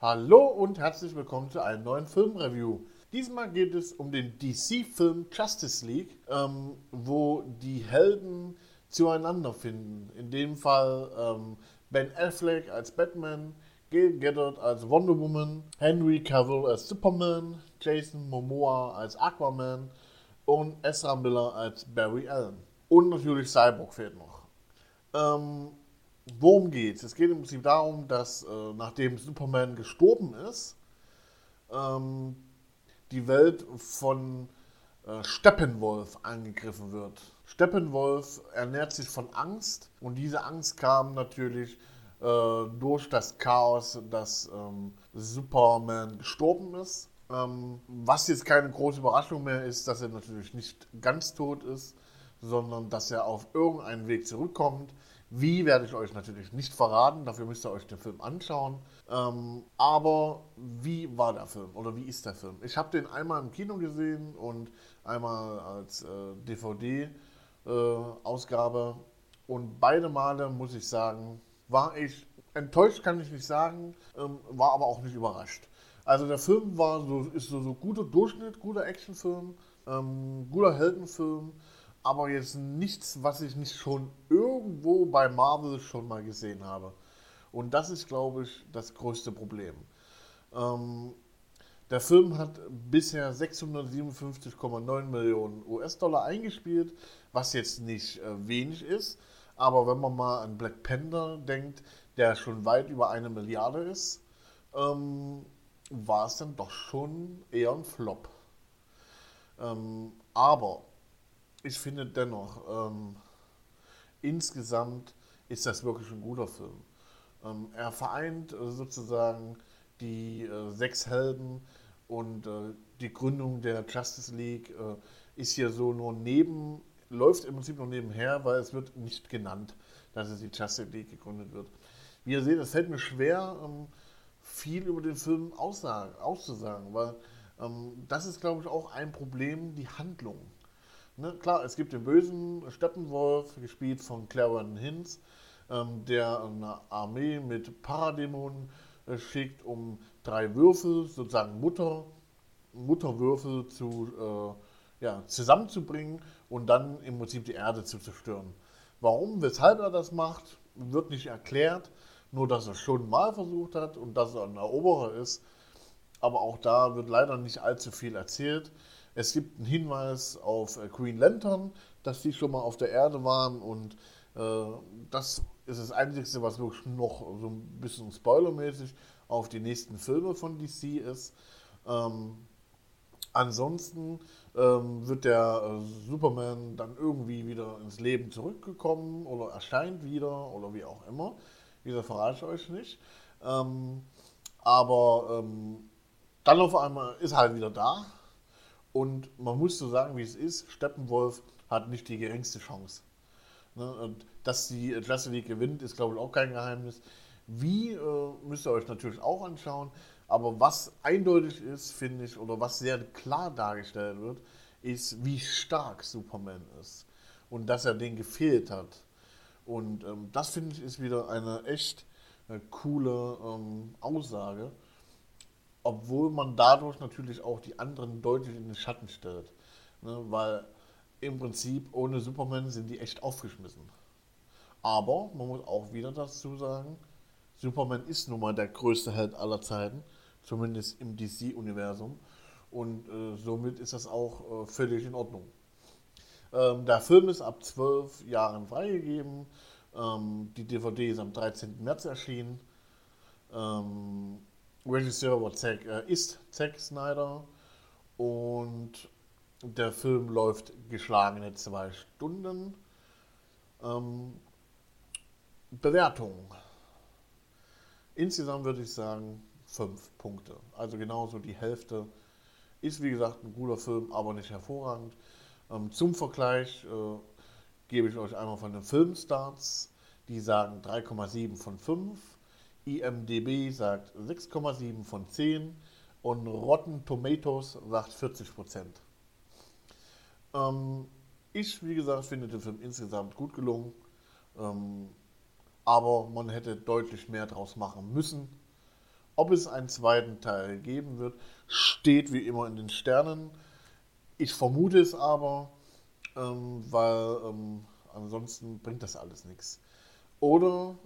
Hallo und herzlich willkommen zu einem neuen Filmreview. Diesmal geht es um den DC-Film Justice League, ähm, wo die Helden zueinander finden. In dem Fall ähm, Ben Affleck als Batman, Gail Gadot als Wonder Woman, Henry Cavill als Superman, Jason Momoa als Aquaman und Ezra Miller als Barry Allen. Und natürlich Cyborg fehlt noch. Ähm, worum geht's? Es geht im Prinzip darum, dass äh, nachdem Superman gestorben ist, ähm, die Welt von äh, Steppenwolf angegriffen wird. Steppenwolf ernährt sich von Angst und diese Angst kam natürlich äh, durch das Chaos, dass ähm, Superman gestorben ist. Ähm, was jetzt keine große Überraschung mehr ist, dass er natürlich nicht ganz tot ist, sondern dass er auf irgendeinen Weg zurückkommt. Wie werde ich euch natürlich nicht verraten, dafür müsst ihr euch den Film anschauen. Ähm, aber wie war der Film oder wie ist der Film? Ich habe den einmal im Kino gesehen und einmal als äh, DVD-Ausgabe. Äh, und beide Male, muss ich sagen, war ich enttäuscht, kann ich nicht sagen, ähm, war aber auch nicht überrascht. Also der Film war so, ist so, so guter Durchschnitt, guter Actionfilm, ähm, guter Heldenfilm, aber jetzt nichts, was ich nicht schon irgendwo bei Marvel schon mal gesehen habe. Und das ist, glaube ich, das größte Problem. Ähm, der Film hat bisher 657,9 Millionen US-Dollar eingespielt, was jetzt nicht äh, wenig ist. Aber wenn man mal an Black Panther denkt, der schon weit über eine Milliarde ist, ähm, war es dann doch schon eher ein Flop. Ähm, aber ich finde dennoch, ähm, insgesamt ist das wirklich ein guter Film. Ähm, er vereint äh, sozusagen die äh, sechs Helden und äh, die Gründung der Justice League äh, ist hier so nur neben, läuft im Prinzip nur nebenher, weil es wird nicht genannt, dass es die Justice League gegründet wird. Wie ihr seht, es fällt mir schwer, ähm, viel über den Film aussagen, auszusagen, weil ähm, das ist, glaube ich, auch ein Problem, die Handlung. Ne, klar, es gibt den bösen Steppenwolf, gespielt von Clarence Hinz, ähm, der eine Armee mit Paradämonen äh, schickt, um drei Würfel, sozusagen Mutter, Mutterwürfel zu, äh, ja, zusammenzubringen und dann im Prinzip die Erde zu zerstören. Warum, weshalb er das macht, wird nicht erklärt, nur dass er schon mal versucht hat und dass er ein Eroberer ist. Aber auch da wird leider nicht allzu viel erzählt. Es gibt einen Hinweis auf äh, Green Lantern, dass die schon mal auf der Erde waren und äh, das ist das Einzige, was wirklich noch so ein bisschen spoilermäßig auf die nächsten Filme von DC ist. Ähm, ansonsten ähm, wird der äh, Superman dann irgendwie wieder ins Leben zurückgekommen oder erscheint wieder oder wie auch immer. Wie verrate ich euch nicht. Ähm, aber ähm, dann auf einmal ist er halt wieder da. Und man muss so sagen, wie es ist, Steppenwolf hat nicht die geringste Chance. Ne? Und dass die Klasse League gewinnt, ist glaube ich auch kein Geheimnis. Wie äh, müsst ihr euch natürlich auch anschauen. Aber was eindeutig ist, finde ich, oder was sehr klar dargestellt wird, ist, wie stark Superman ist. Und dass er den gefehlt hat. Und ähm, das finde ich ist wieder eine echt äh, coole ähm, Aussage. Obwohl man dadurch natürlich auch die anderen deutlich in den Schatten stellt. Ne? Weil im Prinzip ohne Superman sind die echt aufgeschmissen. Aber man muss auch wieder dazu sagen, Superman ist nun mal der größte Held aller Zeiten, zumindest im DC-Universum. Und äh, somit ist das auch äh, völlig in Ordnung. Ähm, der Film ist ab zwölf Jahren freigegeben. Ähm, die DVD ist am 13. März erschienen. Ähm, Regisseur war Zack, äh, ist Zack Snyder. Und der Film läuft geschlagene zwei Stunden. Ähm, Bewertung. Insgesamt würde ich sagen fünf Punkte. Also genauso die Hälfte. Ist wie gesagt ein guter Film, aber nicht hervorragend. Ähm, zum Vergleich äh, gebe ich euch einmal von den Filmstarts. Die sagen 3,7 von 5. IMDB sagt 6,7 von 10 und Rotten Tomatoes sagt 40 Prozent. Ähm, ich, wie gesagt, finde den Film insgesamt gut gelungen. Ähm, aber man hätte deutlich mehr draus machen müssen. Ob es einen zweiten Teil geben wird, steht wie immer in den Sternen. Ich vermute es aber, ähm, weil ähm, ansonsten bringt das alles nichts. Oder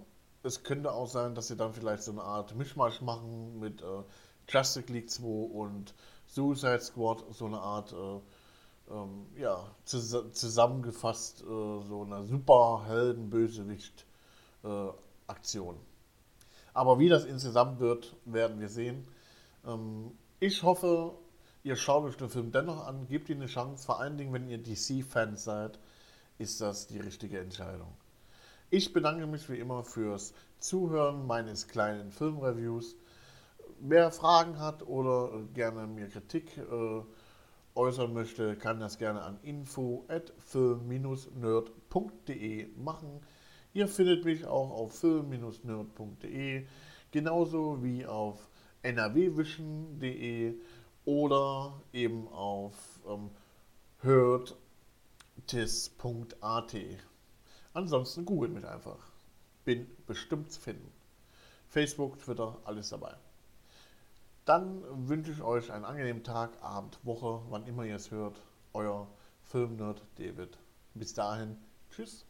es könnte auch sein, dass sie dann vielleicht so eine Art Mischmasch machen mit äh, Justice League 2 und Suicide Squad, so eine Art, äh, ähm, ja, zus zusammengefasst, äh, so eine Superhelden-Bösewicht-Aktion. Aber wie das insgesamt wird, werden wir sehen. Ähm, ich hoffe, ihr schaut euch den Film dennoch an, gebt ihm eine Chance, vor allen Dingen, wenn ihr DC-Fans seid, ist das die richtige Entscheidung. Ich bedanke mich wie immer fürs Zuhören meines kleinen Filmreviews. Wer Fragen hat oder gerne mir Kritik äh, äußern möchte, kann das gerne an info@film-nerd.de machen. Ihr findet mich auch auf film-nerd.de, genauso wie auf nrwwischen.de oder eben auf ähm, hörtis.at. Ansonsten googelt mich einfach. Bin bestimmt zu finden. Facebook, Twitter, alles dabei. Dann wünsche ich euch einen angenehmen Tag, Abend, Woche, wann immer ihr es hört. Euer Filmnerd David. Bis dahin, tschüss.